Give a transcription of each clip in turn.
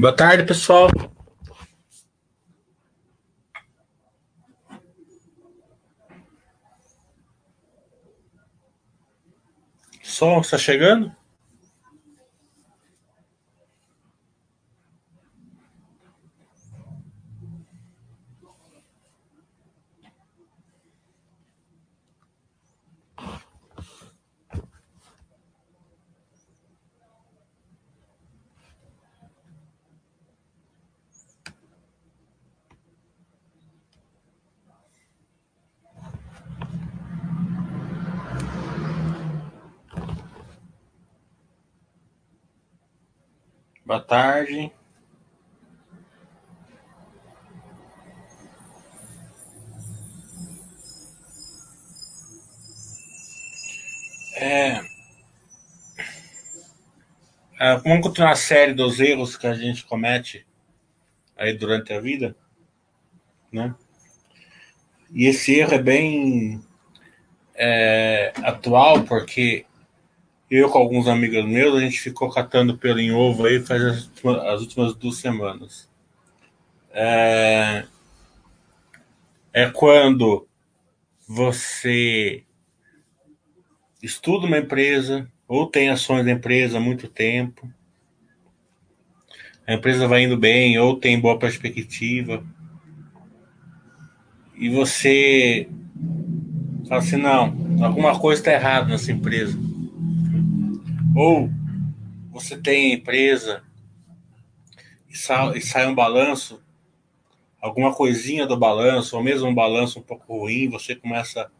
Boa tarde, pessoal. Som está chegando? Tarde. É... É, vamos continuar a série dos erros que a gente comete aí durante a vida, né? E esse erro é bem é, atual porque eu com alguns amigos meus, a gente ficou catando pelo em ovo aí faz as, as últimas duas semanas. É, é quando você estuda uma empresa ou tem ações da empresa há muito tempo, a empresa vai indo bem ou tem boa perspectiva, e você fala assim, não, alguma coisa está errada nessa empresa ou você tem empresa e sai, e sai um balanço, alguma coisinha do balanço, ou mesmo um balanço um pouco ruim, você começa a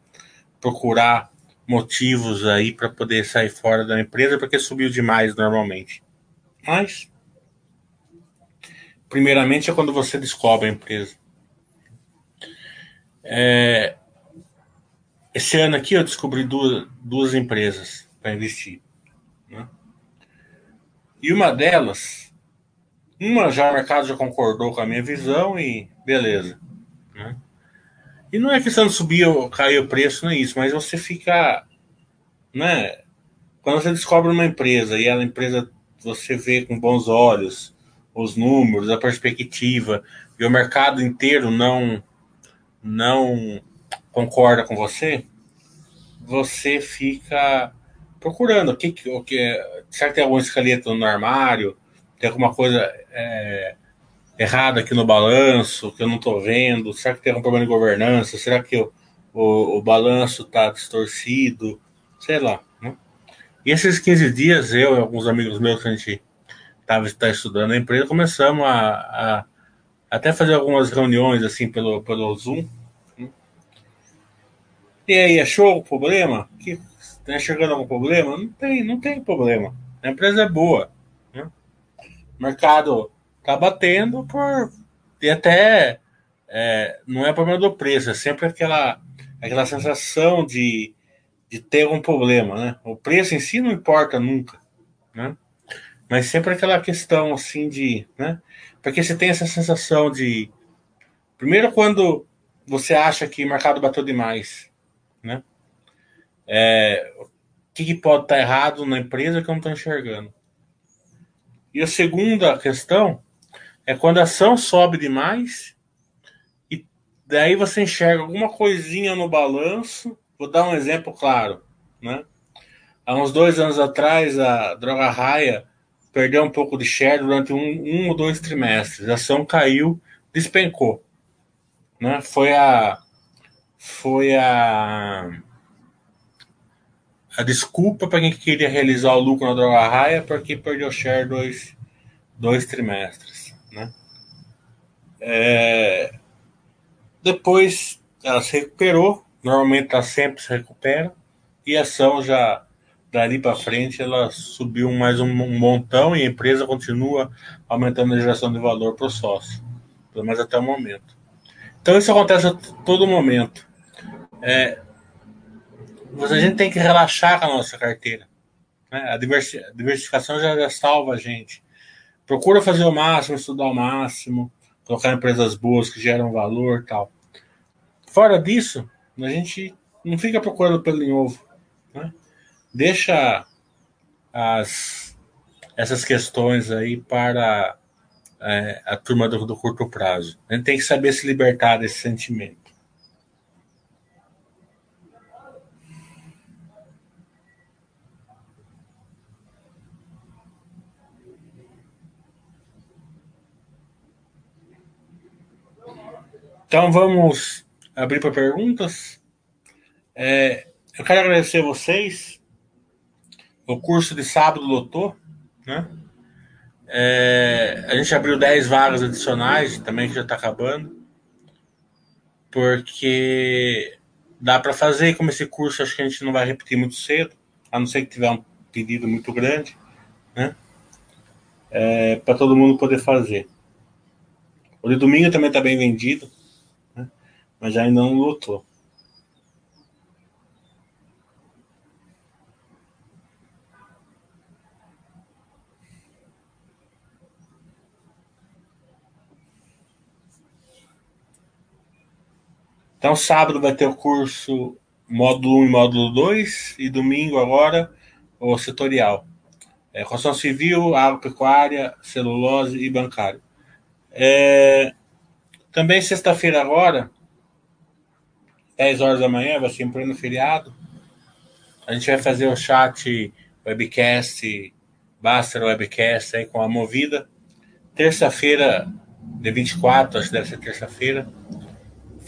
procurar motivos aí para poder sair fora da empresa porque subiu demais normalmente. Mas, primeiramente é quando você descobre a empresa. É, esse ano aqui eu descobri duas, duas empresas para investir. E uma delas, uma já o mercado já concordou com a minha visão e beleza. Né? E não é questão de subir ou cair o preço, não é isso, mas você fica. Né? Quando você descobre uma empresa e a empresa você vê com bons olhos os números, a perspectiva, e o mercado inteiro não, não concorda com você, você fica procurando o que, o que será que tem algum esqueleto no armário, tem alguma coisa é, errada aqui no balanço que eu não estou vendo, será que tem algum problema de governança, será que o, o, o balanço está distorcido, sei lá. Né? E esses 15 dias, eu e alguns amigos meus que a gente estava tá estudando a empresa, começamos a, a, até fazer algumas reuniões assim pelo, pelo Zoom. Né? E aí, achou o problema? Que, Está enxergando algum problema? Não tem, não tem problema. A empresa é boa. Né? O mercado está batendo por. E até é, não é problema do preço, é sempre aquela, aquela sensação de, de ter um problema. Né? O preço em si não importa nunca. Né? Mas sempre aquela questão assim de. Né? Porque você tem essa sensação de. Primeiro, quando você acha que o mercado bateu demais. É, o que, que pode estar errado na empresa que eu não estou enxergando? E a segunda questão é quando a ação sobe demais e daí você enxerga alguma coisinha no balanço. Vou dar um exemplo claro, né? Há uns dois anos atrás, a Droga Raia perdeu um pouco de share durante um, um ou dois trimestres. A ação caiu, despencou. Né? Foi a. Foi a a desculpa para quem queria realizar o lucro na droga raia porque perdeu share dois, dois trimestres. Né? É, depois ela se recuperou, normalmente ela sempre se recupera, e a ação já dali para frente ela subiu mais um, um, montão e a empresa continua aumentando a geração de valor para o sócio, pelo menos até o momento. Então isso acontece a todo momento. É, a gente tem que relaxar com a nossa carteira. Né? A diversificação já, já salva a gente. Procura fazer o máximo, estudar o máximo, colocar empresas boas que geram valor tal. Fora disso, a gente não fica procurando pelo em ovo. Né? Deixa as, essas questões aí para é, a turma do, do curto prazo. A gente tem que saber se libertar desse sentimento. Então vamos abrir para perguntas. É, eu quero agradecer a vocês. O curso de sábado lotou, né? É, a gente abriu 10 vagas adicionais, também que já está acabando, porque dá para fazer. Como esse curso acho que a gente não vai repetir muito cedo, a não ser que tiver um pedido muito grande, né? É, para todo mundo poder fazer. O de domingo também está bem vendido? Mas ainda não lotou. Então, sábado vai ter o curso módulo 1 e módulo 2, e domingo agora o setorial. É, construção civil, agropecuária, celulose e bancário. É, também sexta-feira agora, 10 horas da manhã, vai ser em pleno feriado. A gente vai fazer o chat webcast, Baster Webcast aí com a Movida. Terça-feira, de 24, acho que deve ser terça-feira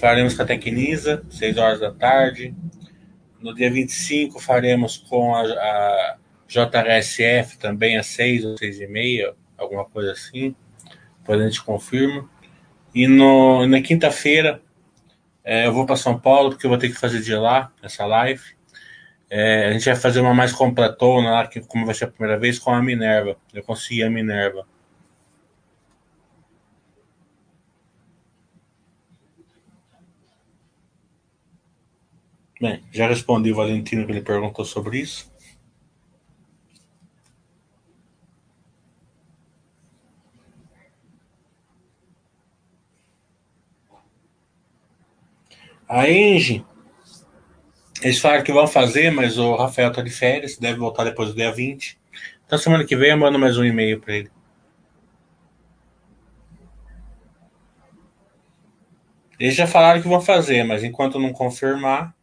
faremos com a Tecnisa, 6 horas da tarde. No dia 25 faremos com a, a JHSF também às 6 ou 6 e meia, alguma coisa assim. Depois a gente confirma. E no, na quinta-feira é, eu vou para São Paulo porque eu vou ter que fazer de lá essa live. É, a gente vai fazer uma mais completona lá, que como vai ser a primeira vez, com a Minerva. Eu consegui a Minerva. Bem, já respondi o Valentino que ele perguntou sobre isso. A Engie, eles falaram que vão fazer, mas o Rafael está de férias, deve voltar depois do dia 20. Então, semana que vem eu mando mais um e-mail para ele. Eles já falaram que vão fazer, mas enquanto não confirmar,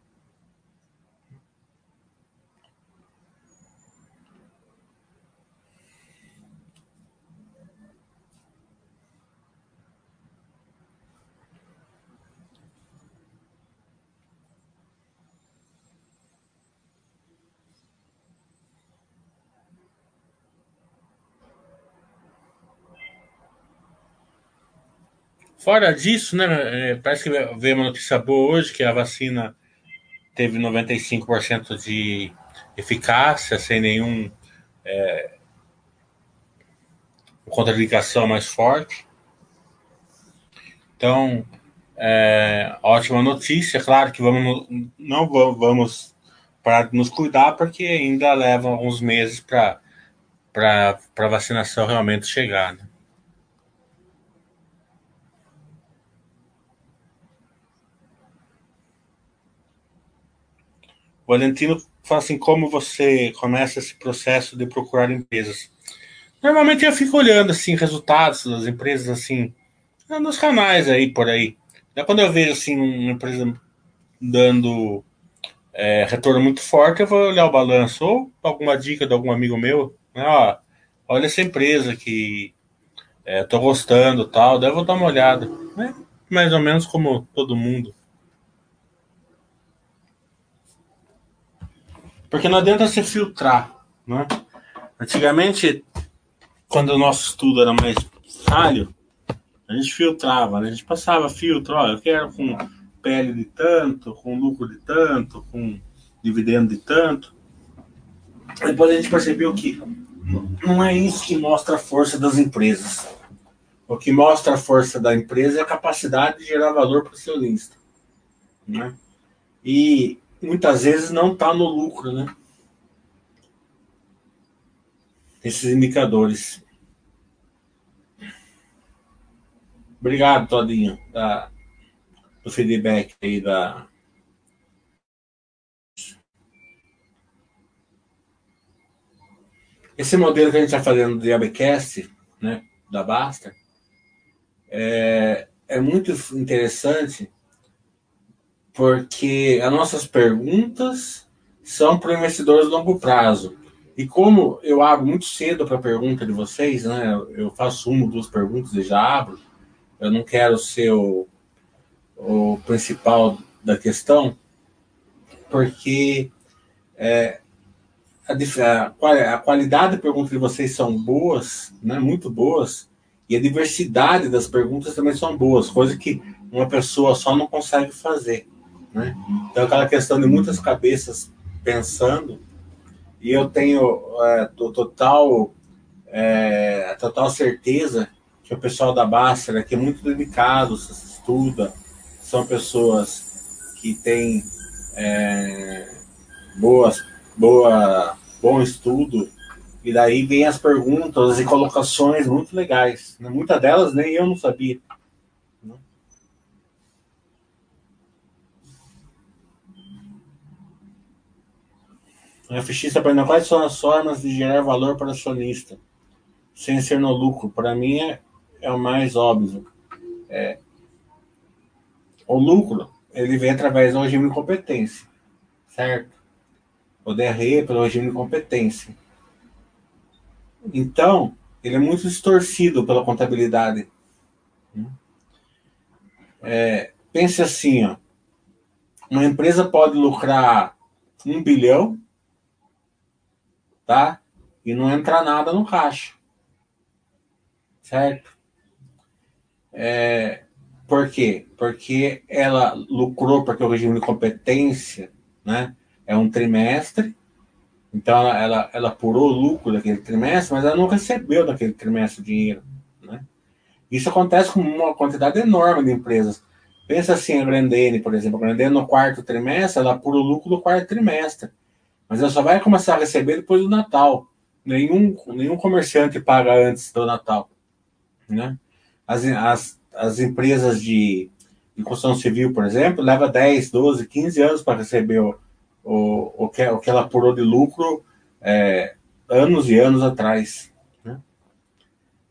Fora disso, né, é, parece que veio uma notícia boa hoje, que a vacina teve 95% de eficácia, sem nenhum é, contraindicação mais forte. Então, é, ótima notícia. Claro que vamos, não vamos parar de nos cuidar, porque ainda leva alguns meses para a vacinação realmente chegar. Né? Valentino fala assim: como você começa esse processo de procurar empresas? Normalmente eu fico olhando assim resultados das empresas assim nos canais aí por aí. É quando eu vejo assim uma empresa dando é, retorno muito forte, eu vou olhar o balanço ou alguma dica de algum amigo meu, né? Ó, olha essa empresa que é, tô gostando, tal, daí eu vou dar uma olhada, né? Mais ou menos como todo mundo. Porque não adianta se filtrar, né? Antigamente, quando o nosso estudo era mais falho, a gente filtrava, né? A gente passava filtro, ó, eu quero com pele de tanto, com lucro de tanto, com dividendo de tanto. Depois a gente percebeu que não é isso que mostra a força das empresas. O que mostra a força da empresa é a capacidade de gerar valor para o seu lista. Né? E muitas vezes não está no lucro, né? Esses indicadores. Obrigado, Todinho, da, do feedback aí da. Esse modelo que a gente está fazendo do Diabcast, né, da Basta, é, é muito interessante porque as nossas perguntas são para investidores de longo prazo. E como eu abro muito cedo para a pergunta de vocês, né? Eu faço uma, duas perguntas e já abro. Eu não quero ser o, o principal da questão, porque é, a, a, qualidade da pergunta de vocês são boas, né? Muito boas, e a diversidade das perguntas também são boas, coisa que uma pessoa só não consegue fazer. Né? Então, aquela questão de muitas cabeças pensando, e eu tenho é, total, é, total certeza que o pessoal da Bássara, que é muito dedicado, se estuda, são pessoas que têm é, boas, boa, bom estudo, e daí vem as perguntas e colocações muito legais. Né? Muitas delas nem eu não sabia. O está perguntando quais são as formas de gerar valor para o acionista, sem ser no lucro. Para mim é, é o mais óbvio. É, o lucro ele vem através do regime de competência, certo? O DRE pelo regime de competência. Então, ele é muito distorcido pela contabilidade. É, pense assim, ó, uma empresa pode lucrar um bilhão tá? E não entra nada no caixa. Certo? É, por quê? Porque ela lucrou, porque o regime de competência né, é um trimestre, então ela, ela, ela apurou o lucro daquele trimestre, mas ela não recebeu daquele trimestre o dinheiro. Né? Isso acontece com uma quantidade enorme de empresas. Pensa assim, a Grandene, por exemplo, a Grandene no quarto trimestre, ela apura o lucro do quarto trimestre. Mas ela só vai começar a receber depois do Natal. Nenhum, nenhum comerciante paga antes do Natal. Né? As, as, as empresas de, de construção civil, por exemplo, leva 10, 12, 15 anos para receber o, o, o, que, o que ela apurou de lucro é, anos e anos atrás. Né?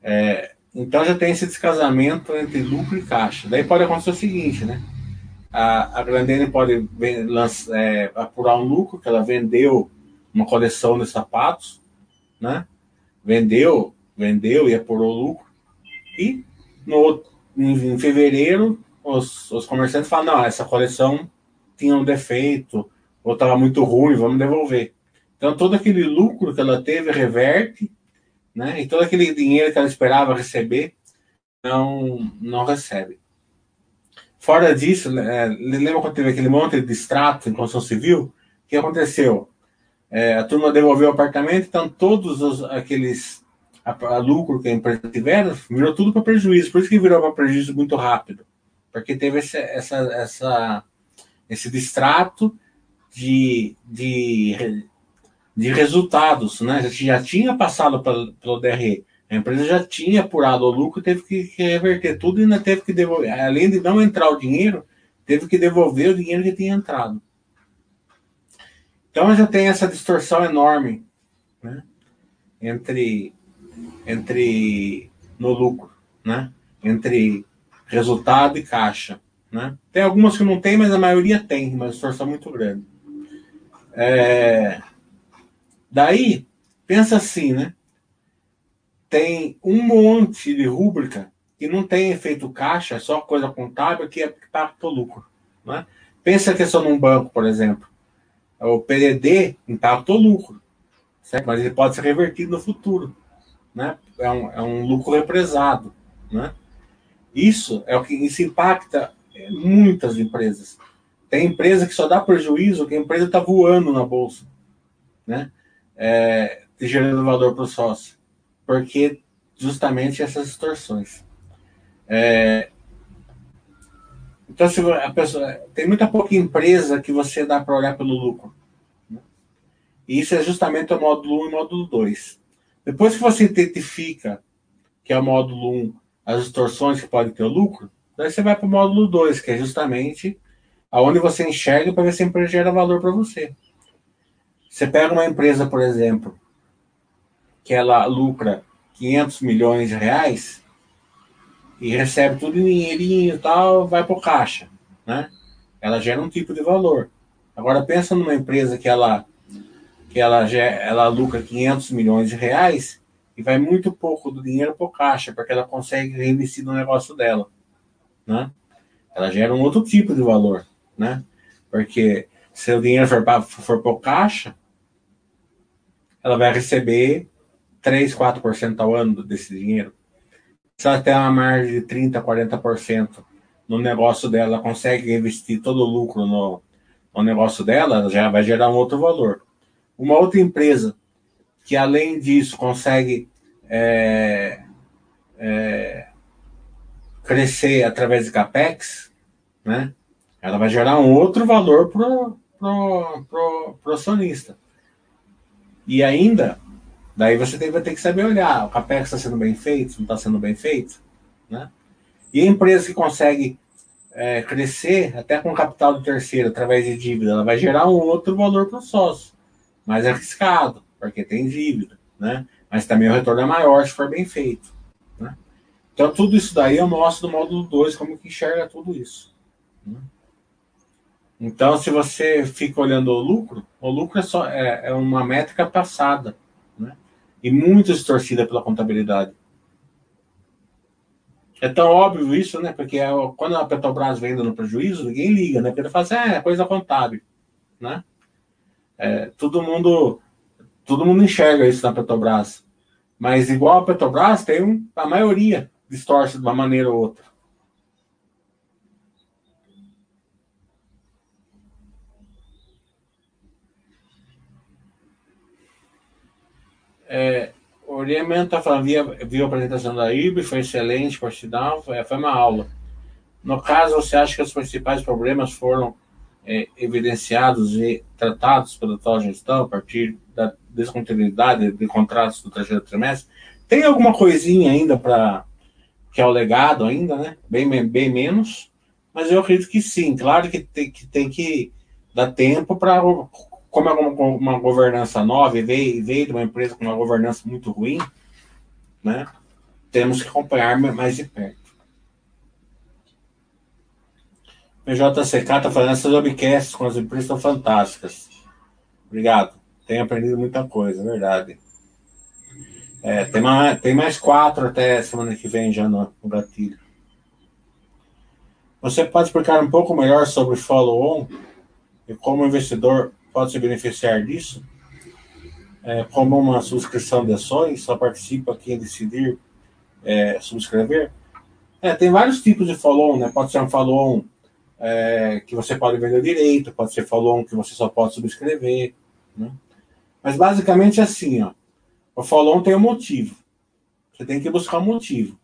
É, então já tem esse descasamento entre lucro e caixa. Daí pode acontecer o seguinte, né? A, a Grandene pode lançar, é, apurar um lucro, que ela vendeu uma coleção de sapatos, né? Vendeu, vendeu e apurou lucro. E no, em, em fevereiro, os, os comerciantes falam, não, essa coleção tinha um defeito, ou estava muito ruim, vamos devolver. Então, todo aquele lucro que ela teve reverte, né? E todo aquele dinheiro que ela esperava receber, não, não recebe. Fora disso, é, lembra quando teve aquele monte de extrato em construção civil? O que aconteceu? É, a turma devolveu o apartamento, então todos os, aqueles a, a lucro que a empresa tiveram, virou tudo para prejuízo. Por isso que virou para prejuízo muito rápido. Porque teve esse, essa, essa, esse distrato de, de, de resultados. Né? Já, já tinha passado pelo, pelo DRE. A empresa já tinha apurado o lucro, teve que, reverter tudo e ainda teve que devolver. Além de não entrar o dinheiro, teve que devolver o dinheiro que tinha entrado. Então já tem essa distorção enorme né? entre, entre no lucro, né? entre resultado e caixa. Né? Tem algumas que não tem, mas a maioria tem, uma distorção muito grande. É... Daí, pensa assim, né? Tem um monte de rúbrica que não tem efeito caixa, é só coisa contábil que impacta o lucro. Né? Pensa que é só num banco, por exemplo. O PDD impacta o lucro, certo? mas ele pode ser revertido no futuro. Né? É, um, é um lucro represado. Né? Isso é o que isso impacta muitas empresas. Tem empresa que só dá prejuízo que a empresa está voando na bolsa, né? É, gerando valor para o sócio porque justamente essas distorções. É, então, se a pessoa, tem muita pouca empresa que você dá para olhar pelo lucro. Né? E isso é justamente o módulo 1 e o módulo 2. Depois que você identifica que é o módulo 1, as distorções que podem ter o lucro, daí você vai para o módulo 2, que é justamente aonde você enxerga para ver se a empresa gera valor para você. Você pega uma empresa, por exemplo, que ela lucra 500 milhões de reais, e recebe tudo em dinheirinho e tal, vai para o caixa, né? Ela gera um tipo de valor. Agora pensa numa empresa que ela que ela ela lucra 500 milhões de reais e vai muito pouco do dinheiro para o caixa, porque ela consegue reinvestir no negócio dela, né? Ela gera um outro tipo de valor, né? Porque se o dinheiro for para for o caixa, ela vai receber 3, 4% ao ano desse dinheiro. Se ela tem uma margem de 30, 40% no negócio dela, consegue investir todo o lucro no, no negócio dela, já vai gerar um outro valor. Uma outra empresa que, além disso, consegue é, é, crescer através de capex, né? Ela vai gerar um outro valor para pro, pro, pro acionista. E ainda, daí você vai ter que saber olhar, o capex está sendo bem feito, não está sendo bem feito, né? E a empresa que consegue é, crescer até com capital do terceiro através de dívida, ela vai gerar um outro valor para o sócio, mais arriscado, porque tem dívida, né? Mas também o retorno é maior se for bem feito. Né? Então, tudo isso daí eu mostro no módulo 2 como que enxerga tudo isso. Né? Então, se você fica olhando o lucro, o lucro é, só, é, é uma métrica passada? E muito distorcida pela contabilidade. É tão óbvio isso, né? Porque é, quando a Petrobras vem no prejuízo, ninguém liga, né? Porque ele fala assim, é, é coisa contábil, né? É, todo mundo todo mundo enxerga isso na Petrobras. Mas igual a Petrobras, tem um, a maioria distorce de uma maneira ou outra. É, o Oriemento está falando, viu a apresentação da IB, foi excelente, sinal, foi, foi uma aula. No caso, você acha que os principais problemas foram é, evidenciados e tratados pela atual gestão a partir da descontinuidade de contratos do terceiro trimestre? Tem alguma coisinha ainda para que é o legado ainda, né? Bem, bem menos, mas eu acredito que sim. Claro que tem que, tem que dar tempo para como é uma, uma governança nova e veio, veio de uma empresa com uma governança muito ruim, né? Temos que acompanhar mais de perto. PJCK está fazendo essas webcasts com as empresas são fantásticas. Obrigado. Tenho aprendido muita coisa, verdade. É, tem, mais, tem mais quatro até semana que vem já no, no gatilho. Você pode explicar um pouco melhor sobre follow-on e como investidor pode se beneficiar disso, é, como uma subscrição de ações, só participa quem decidir é, subscrever. É, tem vários tipos de follow-on, né? Pode ser um follow-on é, que você pode vender direito, pode ser follow-on que você só pode subscrever, né? Mas basicamente é assim, ó. O follow-on tem um motivo. Você tem que buscar um motivo.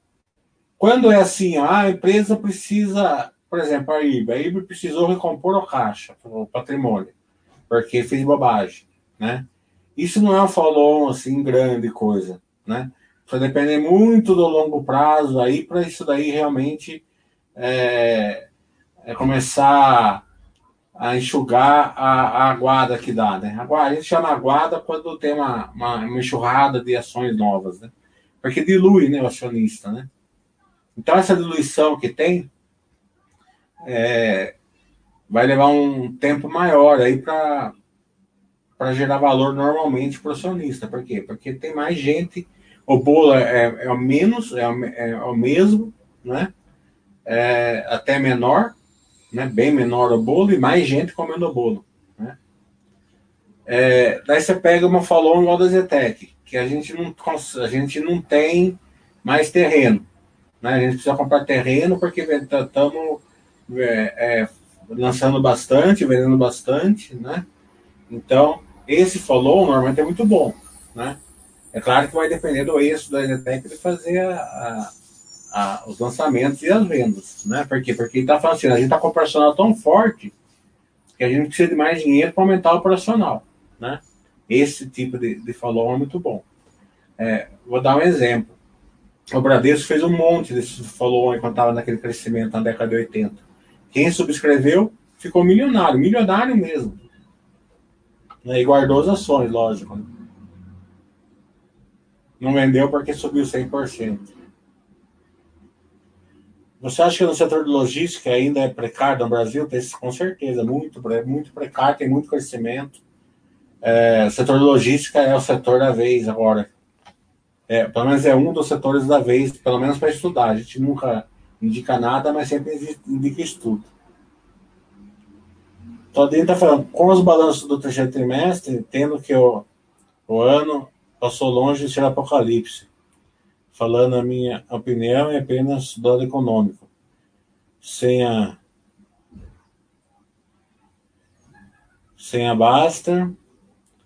Quando é assim, ó, a empresa precisa, por exemplo, a IBA, a IBA precisou recompor o caixa, o patrimônio porque fez bobagem, né? Isso não é um follow assim grande coisa, né? Vai depender muito do longo prazo aí para isso daí realmente é, é começar a enxugar a, a aguada que dá, né? Agora, a gente chama aguada quando tem uma, uma, uma enxurrada de ações novas, né? Porque dilui, né, o acionista, né? Então, essa diluição que tem é, vai levar um tempo maior aí para para gerar valor normalmente para o acionista. Por quê? Porque tem mais gente, o bolo é, é o menos, é o, é o mesmo, né? É até menor, né? Bem menor o bolo e mais gente comendo o bolo, né? É, daí você pega uma falou igual da Zetec, que a gente não a gente não tem mais terreno, né? A gente precisa comprar terreno porque estamos é, é, lançando bastante, vendendo bastante, né? Então, esse follow normalmente é muito bom, né? É claro que vai depender do eixo da Zetec de fazer a, a, os lançamentos e as vendas, né? Por quê? Porque está falando assim, a gente está com o operacional tão forte que a gente precisa de mais dinheiro para aumentar o operacional, né? Esse tipo de, de follow é muito bom. É, vou dar um exemplo. O Bradesco fez um monte desse follow enquanto estava naquele crescimento na década de 80. Quem subscreveu ficou milionário, milionário mesmo. Né? E guardou as ações, lógico. Né? Não vendeu porque subiu 100%. Você acha que no setor de logística ainda é precário no Brasil? Tem, com certeza, muito, muito precário, tem muito crescimento. É, o setor de logística é o setor da vez agora. É, pelo menos é um dos setores da vez, pelo menos para estudar. A gente nunca indica nada, mas sempre indica estudo. Todinho está falando, com os balanços do terceiro trimestre, tendo que o, o ano passou longe de ser apocalipse. Falando a minha opinião, é apenas dado econômico. Sem a. Sem a Basta,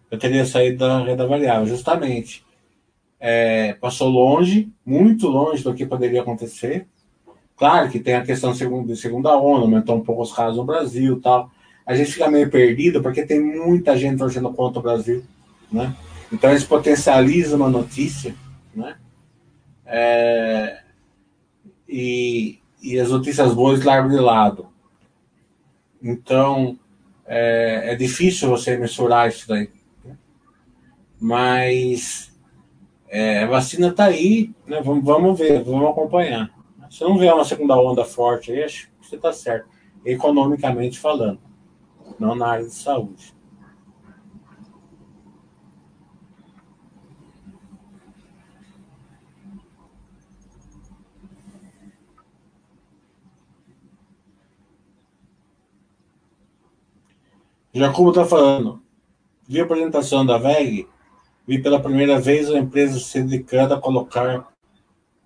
eu teria saído da renda variável, justamente. É, passou longe, muito longe do que poderia acontecer. Claro que tem a questão de segunda, onda, aumentou um pouco os casos no Brasil tal. A gente fica meio perdido porque tem muita gente torcendo contra o Brasil, né? Então eles potencializam uma notícia, né? É, e, e as notícias boas largam de lado. Então é, é difícil você mensurar isso daí. Né? Mas é, a vacina está aí, né? vamos, vamos ver, vamos acompanhar. Se não vier uma segunda onda forte aí, acho que você está certo, economicamente falando, não na área de saúde. Jacobo está falando. Vi a apresentação da VEG, vi pela primeira vez a empresa se dedicando a colocar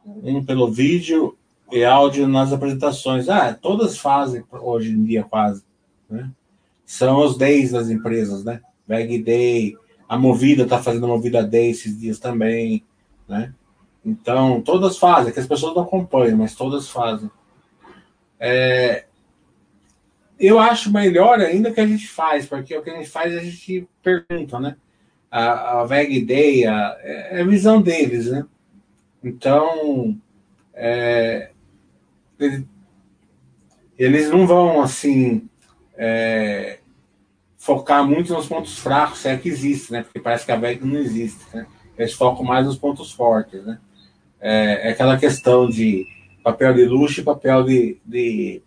um pelo vídeo e áudio nas apresentações. Ah, todas fazem hoje em dia quase. Né? São os days das empresas, né? VEG Day, a Movida está fazendo a Movida Day esses dias também, né? Então, todas fazem, que as pessoas não acompanham, mas todas fazem. É, eu acho melhor ainda que a gente faz, porque o que a gente faz a gente pergunta, né? A, a Day a, é a visão deles, né? Então, é, eles não vão, assim, é, focar muito nos pontos fracos, se é que existe, né? Porque parece que a VEG não existe, né? Eles focam mais nos pontos fortes, né? É, é aquela questão de papel de luxo e papel de, de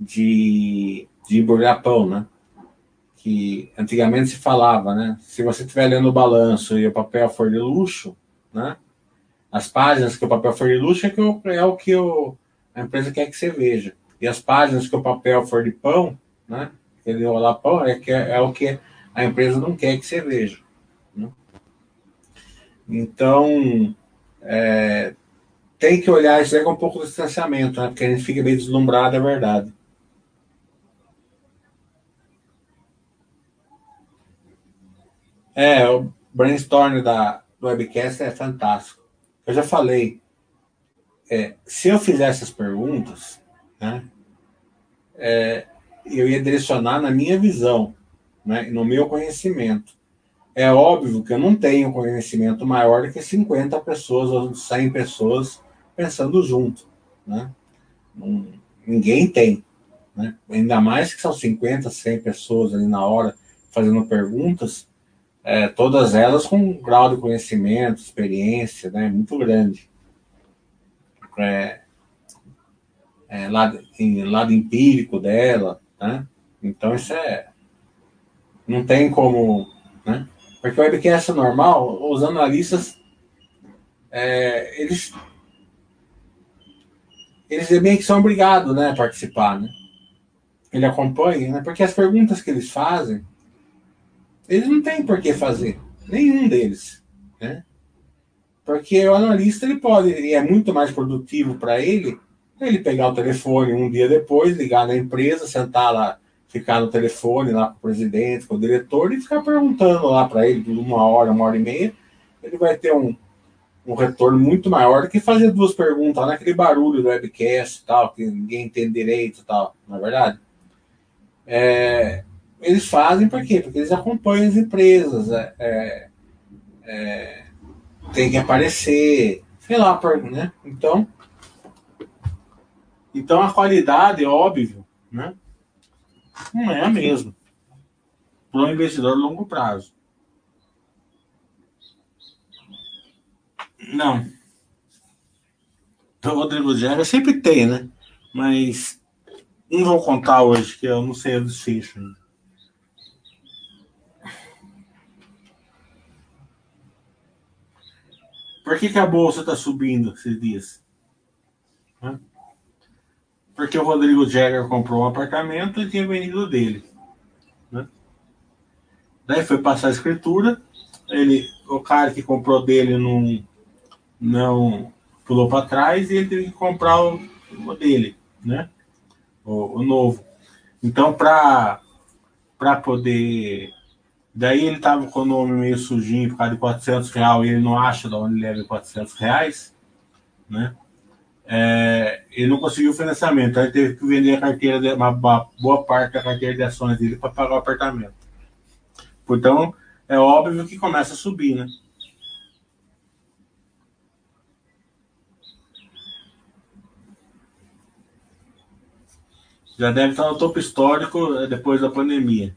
de, de embrulhar pão, né? Que antigamente se falava, né? Se você estiver lendo o balanço e o papel for de luxo, né? As páginas que o papel for de luxo é, que o, é o que o, a empresa quer que você veja. E as páginas que o papel for de pão, né? Ele rolar pão é, que é, é o que a empresa não quer que você veja. Né? Então, é, tem que olhar isso aí com um pouco de distanciamento, né? Porque a gente fica meio deslumbrado, é verdade. É, o brainstorm da, do webcast é fantástico. Eu já falei, é, se eu fizesse as perguntas, né, é, eu ia direcionar na minha visão, né, no meu conhecimento. É óbvio que eu não tenho conhecimento maior do que 50 pessoas ou 100 pessoas pensando junto. Né? ninguém tem. Né? Ainda mais que são 50, 100 pessoas ali na hora fazendo perguntas, é, todas elas com um grau de conhecimento, experiência né, muito grande. É, é, lado, em, lado empírico dela, né? Então isso é. Não tem como. Né? Porque o webcast normal, os analistas, é, eles. Eles é bem que são obrigados né, a participar, né? Ele acompanha, né? Porque as perguntas que eles fazem eles não têm por que fazer. Nenhum deles. Né? Porque o analista ele pode, e é muito mais produtivo para ele, ele pegar o telefone um dia depois, ligar na empresa, sentar lá, ficar no telefone lá com o presidente, com o diretor e ficar perguntando lá para ele por uma hora, uma hora e meia. Ele vai ter um, um retorno muito maior do que fazer duas perguntas naquele barulho do webcast e tal, que ninguém entende direito tal, não é verdade? É, eles fazem por quê? Porque eles acompanham as empresas, é, é, é, tem que aparecer, sei lá, né? Então, então a qualidade, óbvio, né? Não é a mesma para um investidor a longo prazo. Não. Então, Rodrigo Gera sempre tem, né? Mas não vou contar hoje, que eu não sei o desfecho ainda. Por que, que a bolsa está subindo esses dias? Porque o Rodrigo Jagger comprou um apartamento e tinha vendido dele. Né? Daí foi passar a escritura, ele, o cara que comprou dele não, não pulou para trás e ele teve que comprar o, o dele, né? O, o novo. Então, para poder Daí ele tava com o nome meio sujinho por causa de 400 reais e ele não acha de onde leva 400 reais, né? É, ele não conseguiu financiamento, aí teve que vender a carteira, de, uma, boa parte da carteira de ações dele para pagar o apartamento. Então, é óbvio que começa a subir, né? Já deve estar no topo histórico é, depois da pandemia.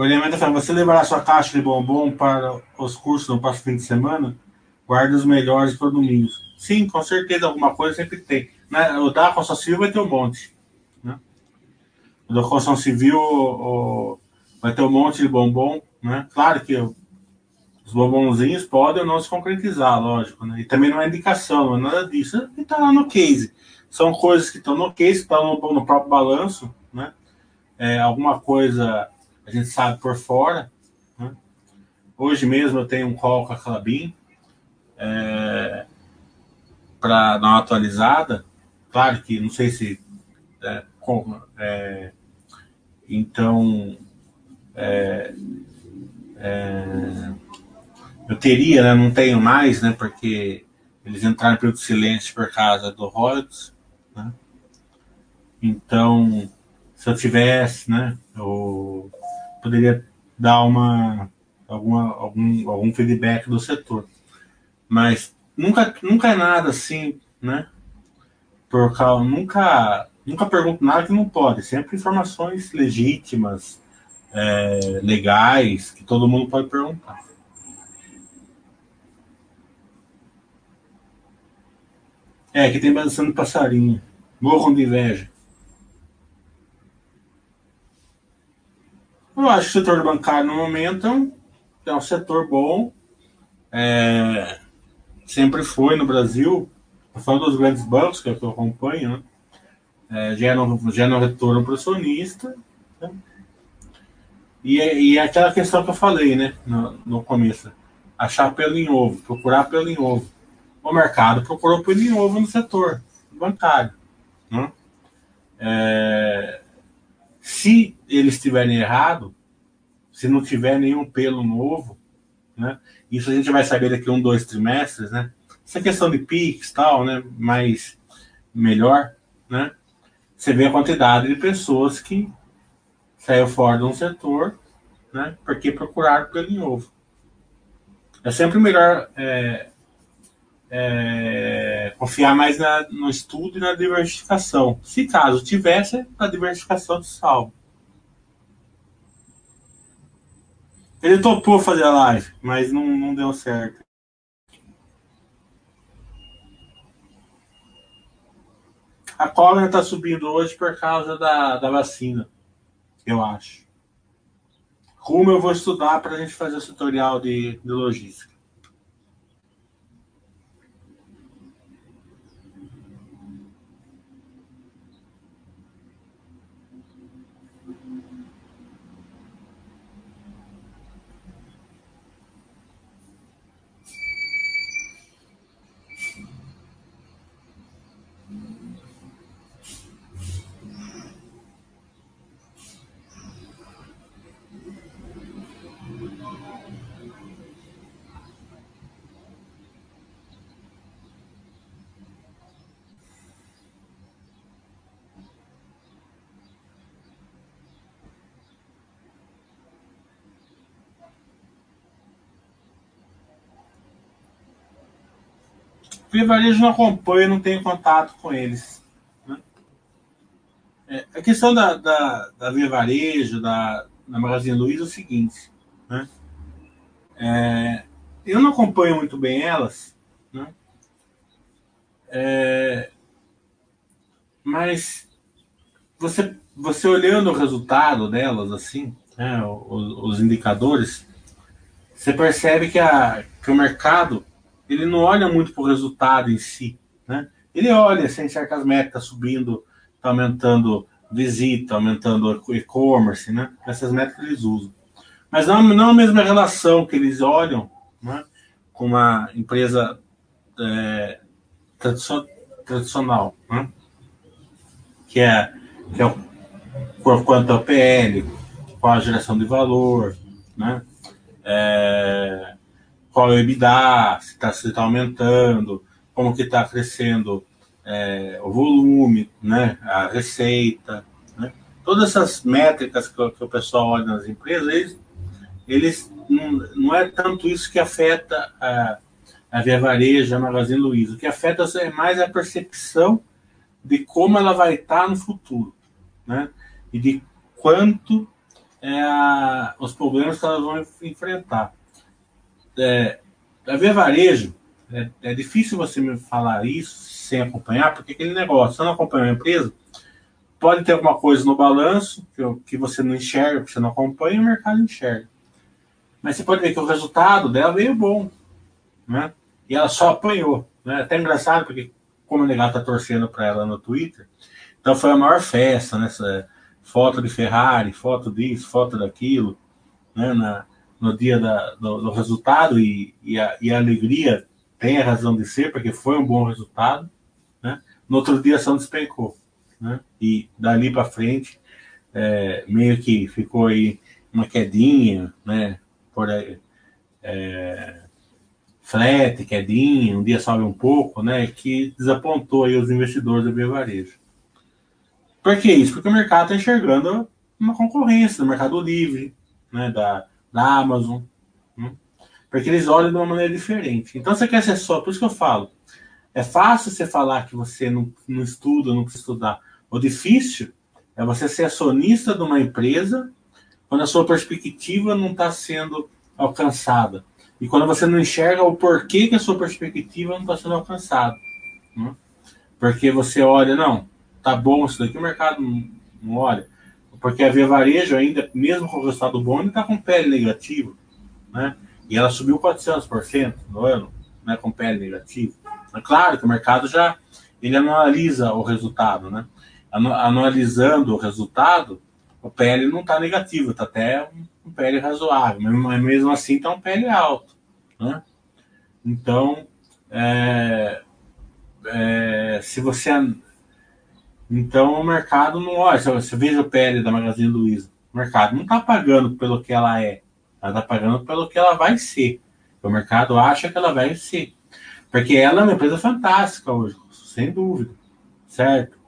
O elemento fala, você levará sua caixa de bombom para os cursos no próximo fim de semana? Guarde os melhores para o domingo. Sim, com certeza, alguma coisa sempre tem. Né? O da construção civil vai ter um monte. Né? O da construção civil o, vai ter um monte de bombom. Né? Claro que os bombonzinhos podem ou não se concretizar, lógico. Né? E também não é indicação, não é nada disso. Está lá no case. São coisas que estão no case, estão no, no próprio balanço. Né? É, alguma coisa a gente sabe por fora. Né? Hoje mesmo eu tenho um call com a Clabin é, para dar uma atualizada. Claro que não sei se. É, com, é, então. É, é, eu teria, né, não tenho mais, né, porque eles entraram de silêncio por causa do Rhodes. Né? Então, se eu tivesse, né, poderia dar uma, alguma, algum, algum feedback do setor. Mas nunca, nunca é nada assim, né? Por causa, nunca, nunca pergunto nada que não pode. Sempre informações legítimas, é, legais, que todo mundo pode perguntar. É, que tem bastante passarinho. Morram de inveja. Eu acho que o setor bancário no momento é um, é setor bom. É, sempre foi no Brasil. Falando dos grandes bancos, que é eu acompanho, né? É, geram, geram retorno para o acionista. Né? E, e é aquela questão que eu falei né, no, no começo: achar pelo em ovo, procurar pelo em ovo. O mercado procurou pelo em ovo no setor bancário. Né? É, se eles estiverem errado, se não tiver nenhum pelo novo, né? Isso a gente vai saber daqui um, dois trimestres, né? Essa questão de PIX tal, né? Mais melhor, né? Você vê a quantidade de pessoas que saiu fora de um setor, né? Porque procuraram pelo novo. É sempre melhor é, é, confiar mais na, no estudo e na diversificação. Se caso tivesse, a diversificação de salvo. Ele topou fazer a live, mas não, não deu certo. A cobra está subindo hoje por causa da, da vacina, eu acho. Como eu vou estudar para a gente fazer o tutorial de, de logística. Via Varejo não acompanha, não tenho contato com eles. Né? É, a questão da, da, da Via Varejo, da, da Magazine Luiza é o seguinte. Né? É, eu não acompanho muito bem elas, né? É, mas você, você olhando o resultado delas, assim, né, os, os indicadores, você percebe que, a, que o mercado ele não olha muito para o resultado em si. Né? Ele olha se enxerga as metas subindo, está aumentando visita, aumentando e-commerce, né? essas metas eles usam. Mas não, não a mesma relação que eles olham né? com uma empresa é, tradicional, né? que é, que é o, por quanto ao PL, qual a geração de valor, né? É, qual é o EBITDA, se está tá aumentando, como que está crescendo é, o volume, né? a receita. Né? Todas essas métricas que, que, o pessoal olha nas empresas, eles, eles não, não é tanto isso que afeta a, a Via Varejo, a Magazine Luiza. O que afeta é mais a percepção de como ela vai estar no futuro, né? E de quanto é, os problemas que elas vão enfrentar. É, a Via Varejo, é, é, difícil você me falar isso sem acompanhar, porque aquele negócio, você não acompanha a empresa, pode ter alguma coisa no balanço que, que você não enxerga, que você não acompanha, e o mercado enxerga. Mas você pode ver que o resultado dela veio bom, né? E ela só apanhou. Né? Até engraçado, porque como o negado tá torcendo para ela no Twitter, então foi a maior festa, né? Essa foto de Ferrari, foto disso, foto daquilo, né? Na, no dia da, do, do, resultado e, e, a, e, a, alegria tem a razão de ser, porque foi um bom resultado, né? No outro dia a ação despencou, né? E dali para frente, é, meio que ficou aí uma quedinha, né? Por aí, é, quedinha, um dia sobe um pouco, né? Que desapontou aí os investidores do Varejo. Por que isso? Porque o mercado está enxergando uma concorrência do Mercado Livre, né? Da, da Amazon. Né? Porque eles olham de uma maneira diferente. Então você quer ser só, por isso que eu falo. É fácil você falar que você não, não estuda, não precisa estudar. O difícil é você ser acionista de uma empresa quando a sua perspectiva não está sendo alcançada. E quando você não enxerga o porquê que a sua perspectiva não está sendo alcançada. Né? Porque você olha, não, tá bom isso daqui, o mercado não, não olha. Porque a Via Varejo ainda, mesmo com o resultado bom, está com pele negativo. Né? E ela subiu 400% no ano, né, com pele negativo. É claro que o mercado já ele analisa o resultado, né? Analisando o resultado, o PL não está negativo, está até um PL razoável, mas mesmo assim está um PL alto. Né? Então, é, é, se você. Então, o mercado não olha. Você veja o PL da Magazine Luiza, o mercado não está pagando pelo que ela é, ela está pagando pelo que ela vai ser. O mercado acha que ela vai ser. Porque ela é uma empresa fantástica hoje, sem dúvida, certo?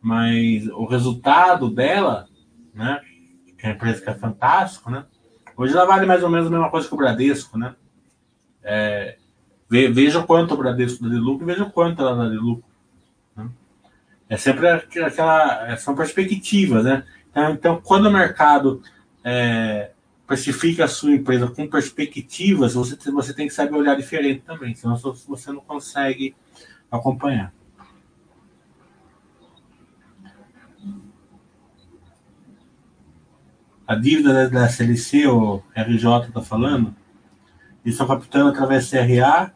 Mas o resultado dela, né? Que é uma empresa que é fantástica, né? Hoje ela vale mais ou menos a mesma coisa que o Bradesco, né? É, veja quanto o Bradesco dá de lucro e veja quanto ela dá de lucro. É sempre aquela. São perspectivas, né? Então, então quando o mercado é, precifica a sua empresa com perspectivas, você, você tem que saber olhar diferente também, senão você não consegue acompanhar. A dívida da CLC, o RJ está falando, eles estão captando através do CRA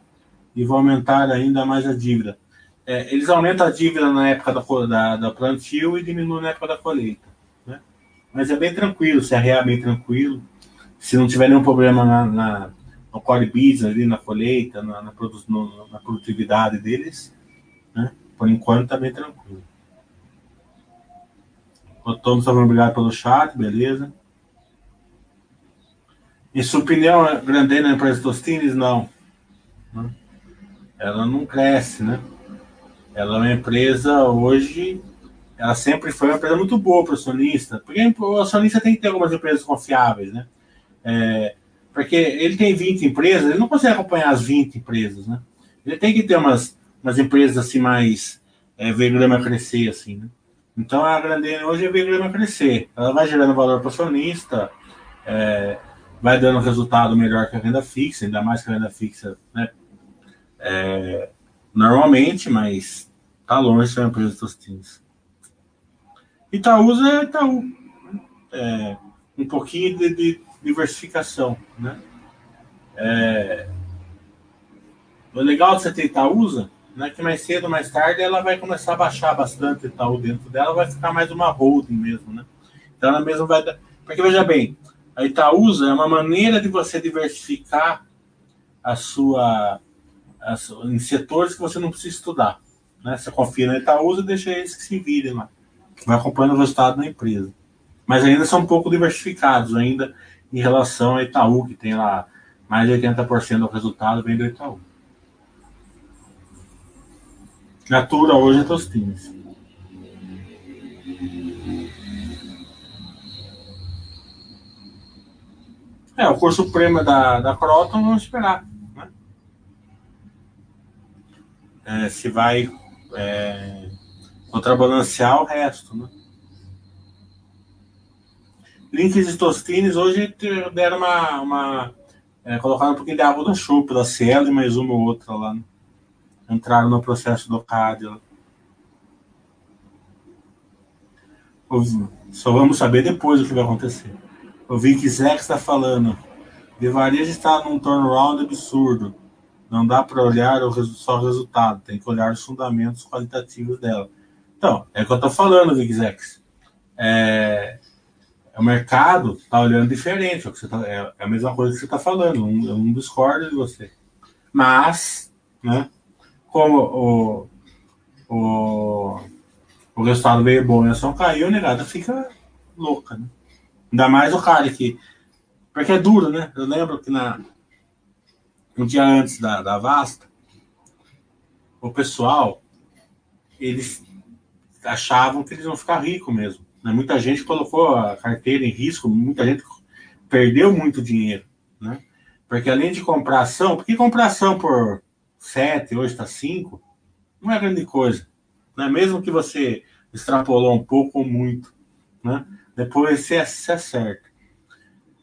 e vão aumentar ainda mais a dívida. É, eles aumentam a dívida na época da, da, da, plantio e diminuem na época da colheita. Né? Mas é bem tranquilo, CRA é bem tranquilo. Se não tiver nenhum problema na, na no core business, ali na colheita, na, na, produ, no, na produtividade deles, né? por enquanto está bem tranquilo. O Tom está obrigado pelo chat, beleza. E sua opinião, grande na empresa Tostines? Não. Ela não cresce, né? Ela é uma empresa hoje, ela sempre foi uma empresa muito boa para o acionista, porque o acionista tem que ter algumas empresas confiáveis, né? É, porque ele tem 20 empresas, ele não consegue acompanhar as 20 empresas, né? Ele tem que ter umas, umas empresas assim mais é, ver grama crescer, assim, né? Então a Grandene hoje é ver grama crescer. Ela vai gerando valor para o acionista, é, vai dando resultado melhor que a renda fixa, ainda mais que a renda fixa, né? É, normalmente, mas tá longe de empresa de Tostines. Itaúsa é Itaú. É, um pouquinho de, de diversificação, né? É, o legal de você ter Itaúsa né, que mais cedo ou mais tarde ela vai começar a baixar bastante Itaú dentro dela, vai ficar mais uma holding mesmo, né? Então ela mesmo vai dar. Porque veja bem, a Itaúsa é uma maneira de você diversificar a sua em setores que você não precisa estudar. Né? Você confia na Itaúsa e deixa eles que se virem lá. Vai acompanhando o resultado da empresa. Mas ainda são um pouco diversificados ainda em relação a Itaú, que tem lá mais de 80% do resultado vem do Itaú. Natura hoje é Tostines. É, o curso supremo da, da Croton, vamos esperar. Né? É, se vai é, contrabalancear o resto. Né? Links de Tostines hoje deram uma. uma é, colocaram um pouquinho de água no chope da Cielo e mais uma ou outra lá. Né? Entraram no processo do CAD. Só vamos saber depois o que vai acontecer. O Vic Zex está falando. De varejo está num turnaround absurdo. Não dá para olhar só o resultado, tem que olhar os fundamentos qualitativos dela. Então, é o que eu estou falando, Vic Zex. É, é, o mercado está olhando diferente. É, tá, é, é, a mesma coisa que você está falando. Eu não discordo de você. Mas, né, como o, o, o resultado veio bom e a ação caiu, a negada fica louca, né? Ainda mais o cara que. Porque é duro, né? Eu lembro que na, um dia antes da, da Vasta, o pessoal, eles achavam que eles iam ficar ricos mesmo. Né? Muita gente colocou a carteira em risco, muita gente perdeu muito dinheiro. Né? Porque além de comprar ação, porque comprar ação por 7, hoje está 5, não é grande coisa. Né? Mesmo que você extrapolou um pouco ou muito. Né? Depois você, você acerta.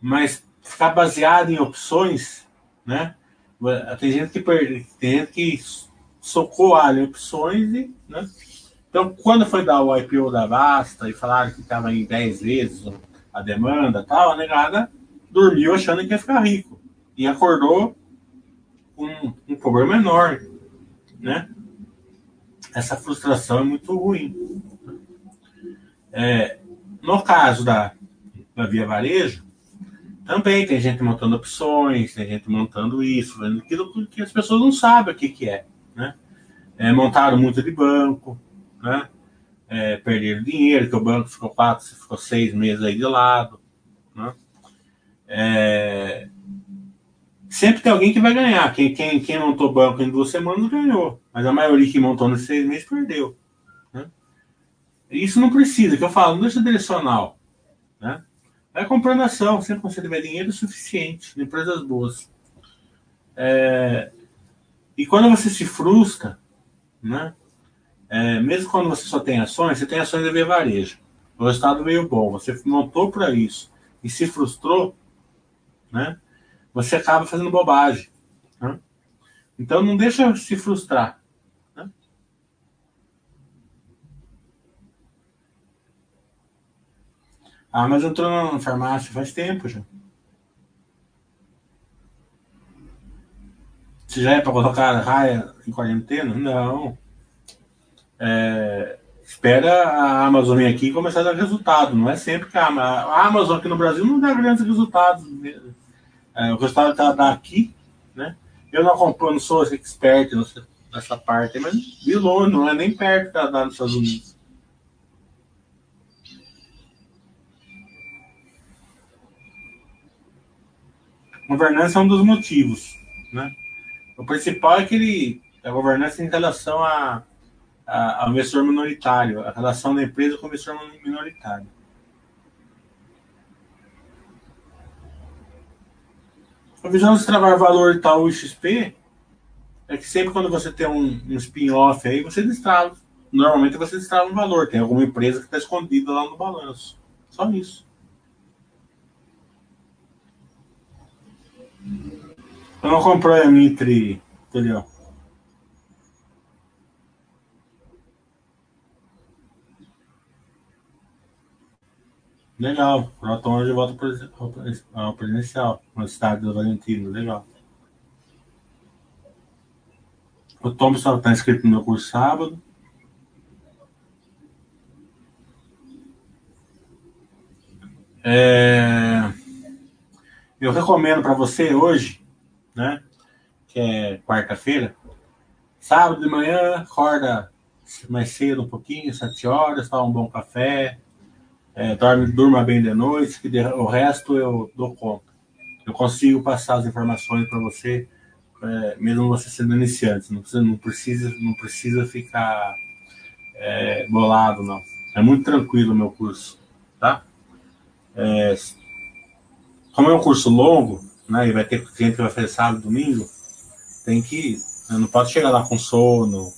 Mas ficar baseado em opções, né? Tem gente que perde, tem gente que socou ali opções e, né? Então, quando foi dar o IPO da Basta e falaram que estava em 10 vezes a demanda tal, a negada dormiu achando que ia ficar rico. E acordou com um problema enorme, né? Essa frustração é muito ruim. É, no caso da, da Via Varejo, também tem gente montando opções, tem gente montando isso, aquilo que as pessoas não sabem o que, que é. Né? É, montaram muito de banco, né? É, perderam dinheiro, que o banco ficou quatro, ficou seis meses aí de lado. Né? É, sempre tem alguém que vai ganhar. Quem, quem, quem montou banco em duas semanas ganhou. Mas a maioria que montou nos seis meses perdeu. Isso não precisa, que eu falo, não deixa direcional. Né? Vai comprando ação, sempre que você tiver dinheiro suficiente, em empresas boas. É, e quando você se frustra, né? É, mesmo quando você só tem ações, você tem ações de varejo. O resultado veio bom, você montou para isso e se frustrou, né? Você acaba fazendo bobagem. Né? Então não deixa se frustrar. A Amazon entrou na farmácia faz tempo já. Se já é para colocar raia em quarentena? Não. É, espera a Amazon vir aqui e começar a dar resultado. Não é sempre que a, a Amazon aqui no Brasil não dá grandes resultados. É, o resultado está tá aqui, né? Eu não acompanho, não sou expert nessa, parte, mas de longe, não é nem perto da, da nos Estados Unidos. Governança é um dos motivos, né? O principal é que ele, a governança em relação a, a, ao investidor minoritário, a relação da empresa com o investidor minoritário. A visão de travar valor Itaú e XP, é que sempre quando você tem um, um spin-off aí, você destrava. Normalmente você destrava um valor. Tem alguma empresa que está escondida lá no balanço. Só isso. Eu não comprei a Mitre, entendeu? Legal. Proton hoje volta ao presencial no estádio do Valentino. Legal. O Thompson está inscrito no meu curso sábado. É... Eu recomendo para você hoje, né? Que é quarta-feira, sábado de manhã, acorda mais cedo um pouquinho, sete horas, toma um bom café, é, dorme, durma bem de noite, que de, o resto eu dou conta. Eu consigo passar as informações para você, é, mesmo você sendo iniciante. Não precisa, não precisa, não precisa ficar é, bolado, não. É muito tranquilo o meu curso, tá? É, como é um curso longo, né, e vai ter cliente que vai fazer sábado, domingo, tem que, né, não pode chegar lá com sono,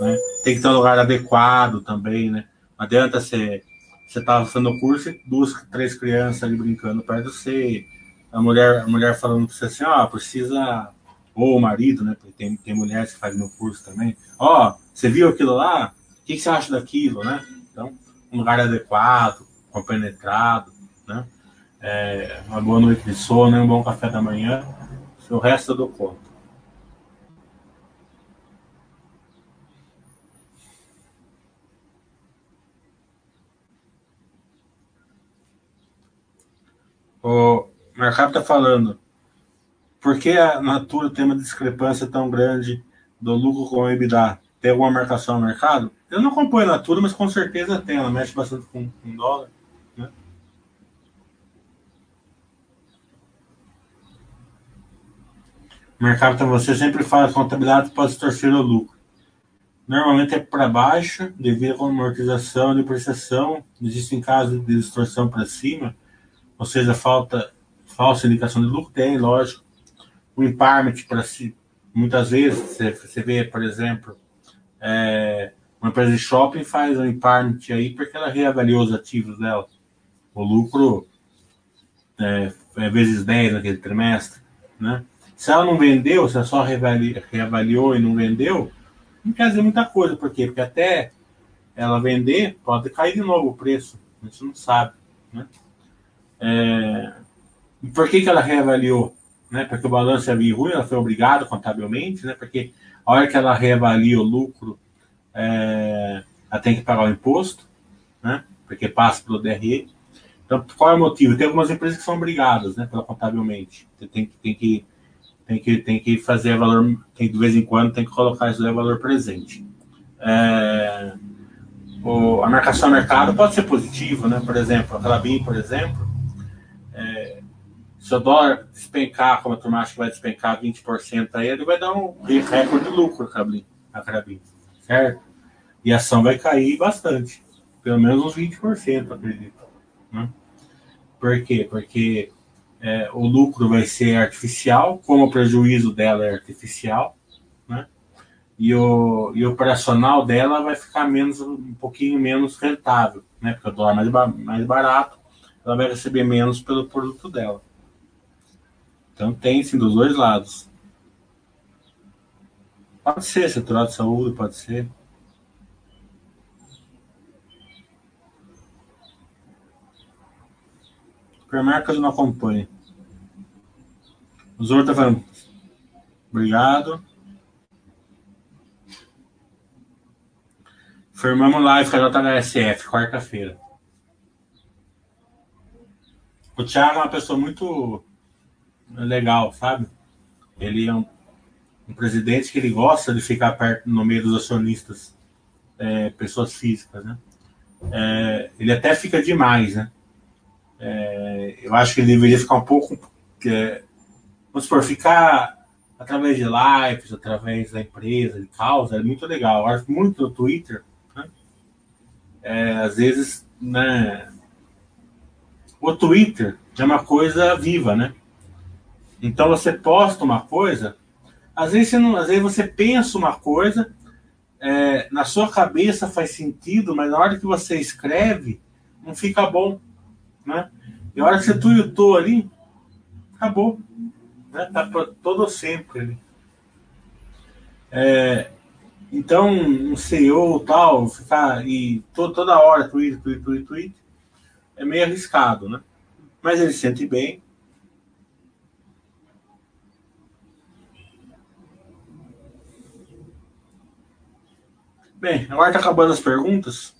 né? Tem que ter um lugar adequado também, né? Não adianta ser você estava fazendo o curso e duas, três crianças ali brincando perto de você, a mulher, a mulher falando para você assim, ó, oh, precisa, ou o marido, né, porque tem, tem mulheres que fazem meu curso também, ó, oh, você viu aquilo lá? O que, que, você acha daquilo, né? Então, um lugar adequado, compenetrado, né? É, uma boa noite de sono, um bom café da manhã, o resto eu dou conta. O Mercado está falando. Por que a Natura tem uma discrepância tão grande do lucro com o EBITDA? Tem alguma marcação no mercado? Eu não acompanho a Natura, mas com certeza tem. Ela mexe bastante com, com dólar. Né? O mercado para você sempre faz contabilidade para distorcer o lucro. Normalmente é para baixo, devido à amortização depreciação. Existem casos de distorção para cima ou seja, falta falsa indicação de lucro, tem, lógico. O impairment, para si, muitas vezes, você vê, por exemplo, é, uma empresa de shopping faz um impairment aí porque ela reavaliou os ativos dela. O lucro é, é vezes 10 naquele trimestre, né? Se ela não vendeu, se ela só reavaliou e não vendeu, não quer dizer muita coisa. Por quê? Porque até ela vender, pode cair de novo o preço. A gente não sabe, né? É, por que, que ela reavaliou? Né? Porque o balanço ia vir ruim, ela foi obrigada contabilmente, né? porque a hora que ela reavalia o lucro, é, ela tem que pagar o imposto, né? porque passa pelo DRE. Então, qual é o motivo? Tem algumas empresas que são obrigadas, né, pela contabilmente. Tem, tem, que, tem, que, tem que fazer valor, tem, de vez em quando tem que colocar isso aí valor presente. É, o, a marcação mercado pode ser positiva, né? Por exemplo, a Calabim, por exemplo, é, se o dólar despencar, como a turma acha que vai despencar 20% aí, ele vai dar um recorde de lucro a Carabim, certo? E a ação vai cair bastante, pelo menos uns 20%, acredito. Né? Por quê? Porque é, o lucro vai ser artificial, como o prejuízo dela é artificial, né? E o, e o operacional dela vai ficar menos, um pouquinho menos rentável, né? Porque o dólar é mais, mais barato, ela vai receber menos pelo produto dela. Então tem sim dos dois lados. Pode ser setor de saúde, pode ser. Supermercado não acompanha. O Zoro tá falando. Obrigado. Firmamos live com a JHSF, quarta-feira. O Thiago é uma pessoa muito legal, sabe? Ele é um, um presidente que ele gosta de ficar perto no meio dos acionistas, é, pessoas físicas, né? É, ele até fica demais, né? É, eu acho que ele deveria ficar um pouco, é, vamos supor, ficar através de lives, através da empresa, de causa, é muito legal. Eu acho muito no Twitter, né? É, às vezes, né? O Twitter é uma coisa viva, né? Então você posta uma coisa, às vezes você, não, às vezes você pensa uma coisa, é, na sua cabeça faz sentido, mas na hora que você escreve, não fica bom. Né? E a hora que você tuitou ali, acabou. Né? Tá todo sempre ali. É, então, um CEO tal, ficar e to, toda hora tweet, tweet, tweet, tweet, é meio arriscado, né? Mas ele sente bem. Bem, agora está acabando as perguntas.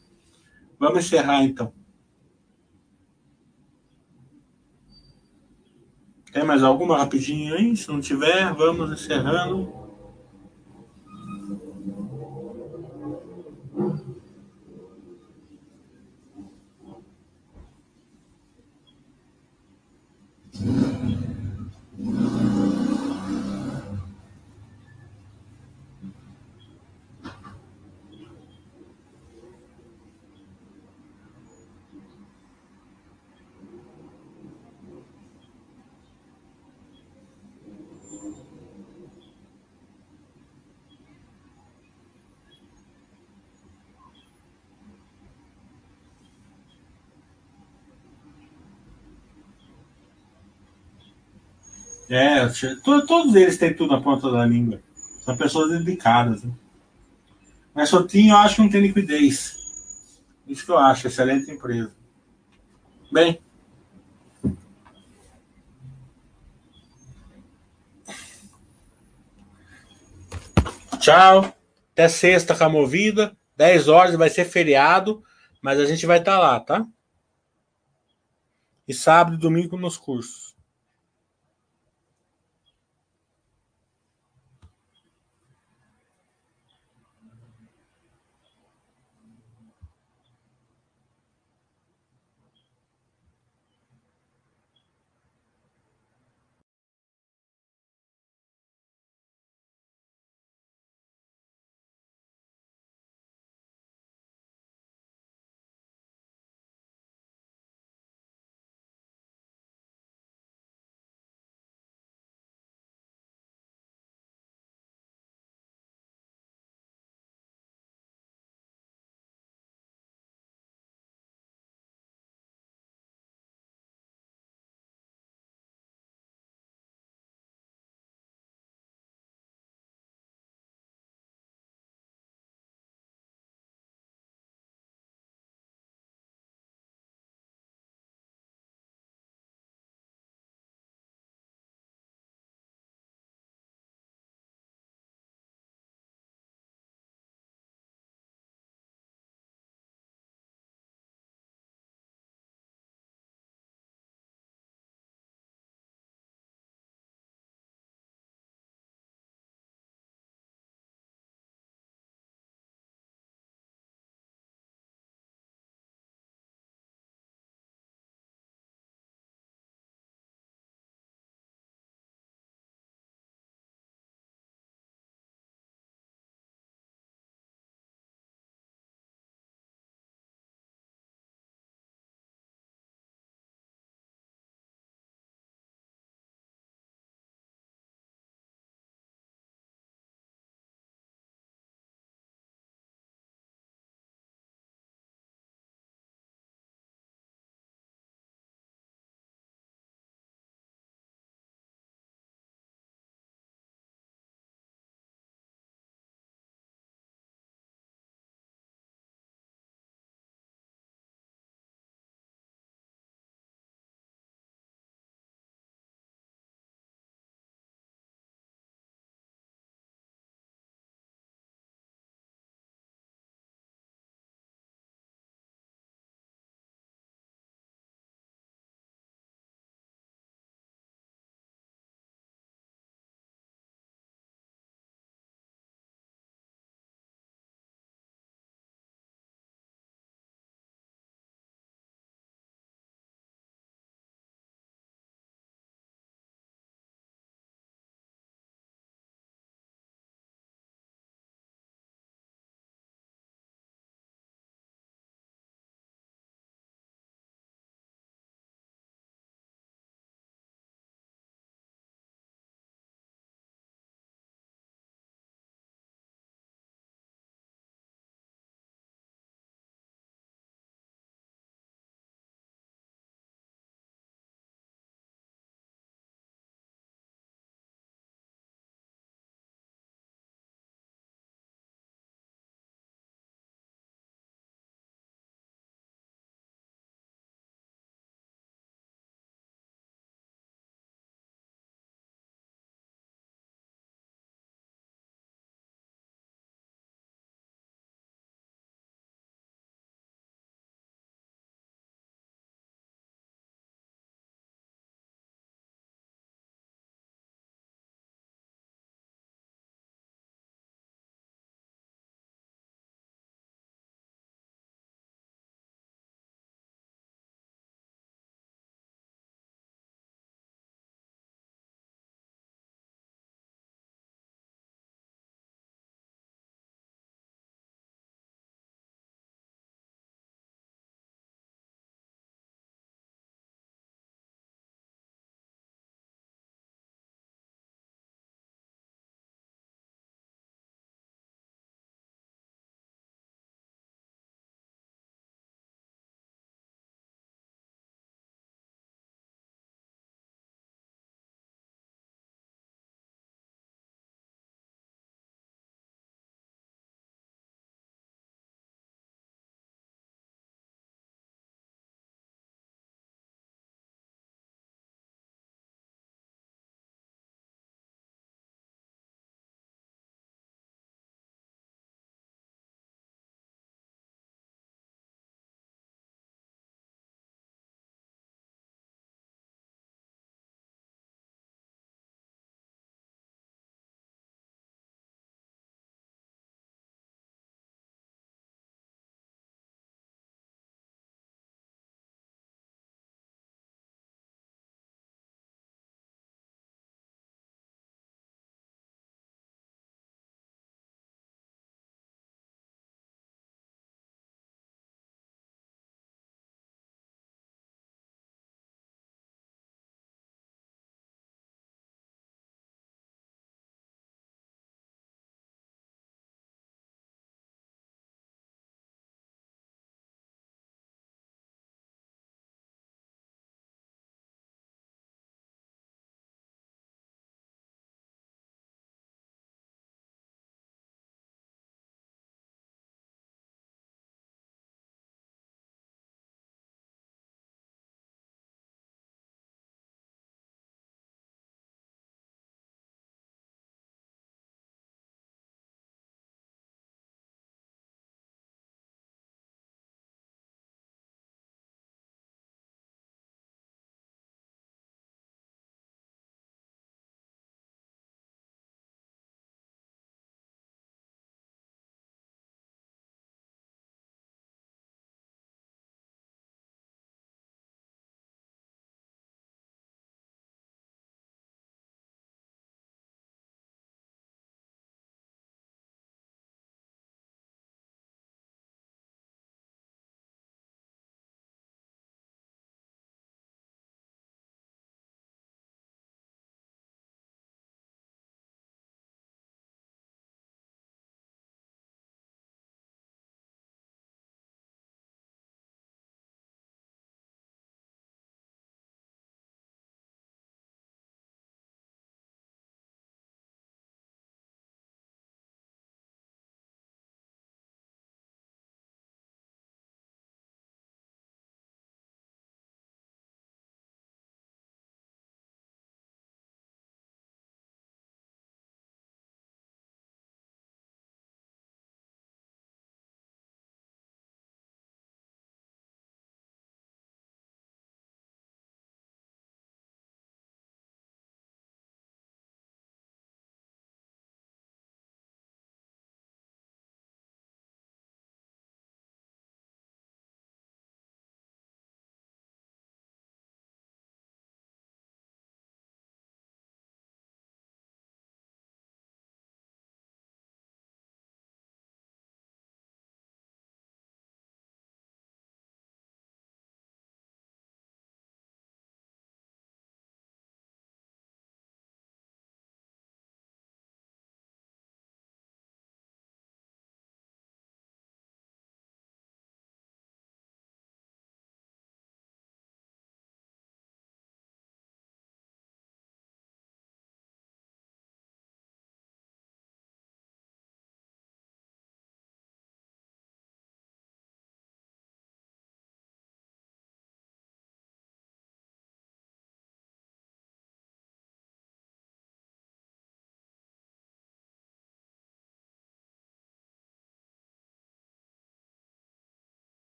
Vamos encerrar então. Tem mais alguma rapidinho aí? Se não tiver, vamos encerrando. É, todos eles têm tudo na ponta da língua. São pessoas dedicadas. Né? Mas Sotinho eu acho que não tem liquidez. Isso que eu acho, excelente empresa. Bem. Tchau. Até sexta com a movida. 10 horas vai ser feriado, mas a gente vai estar tá lá, tá? E sábado e domingo nos cursos.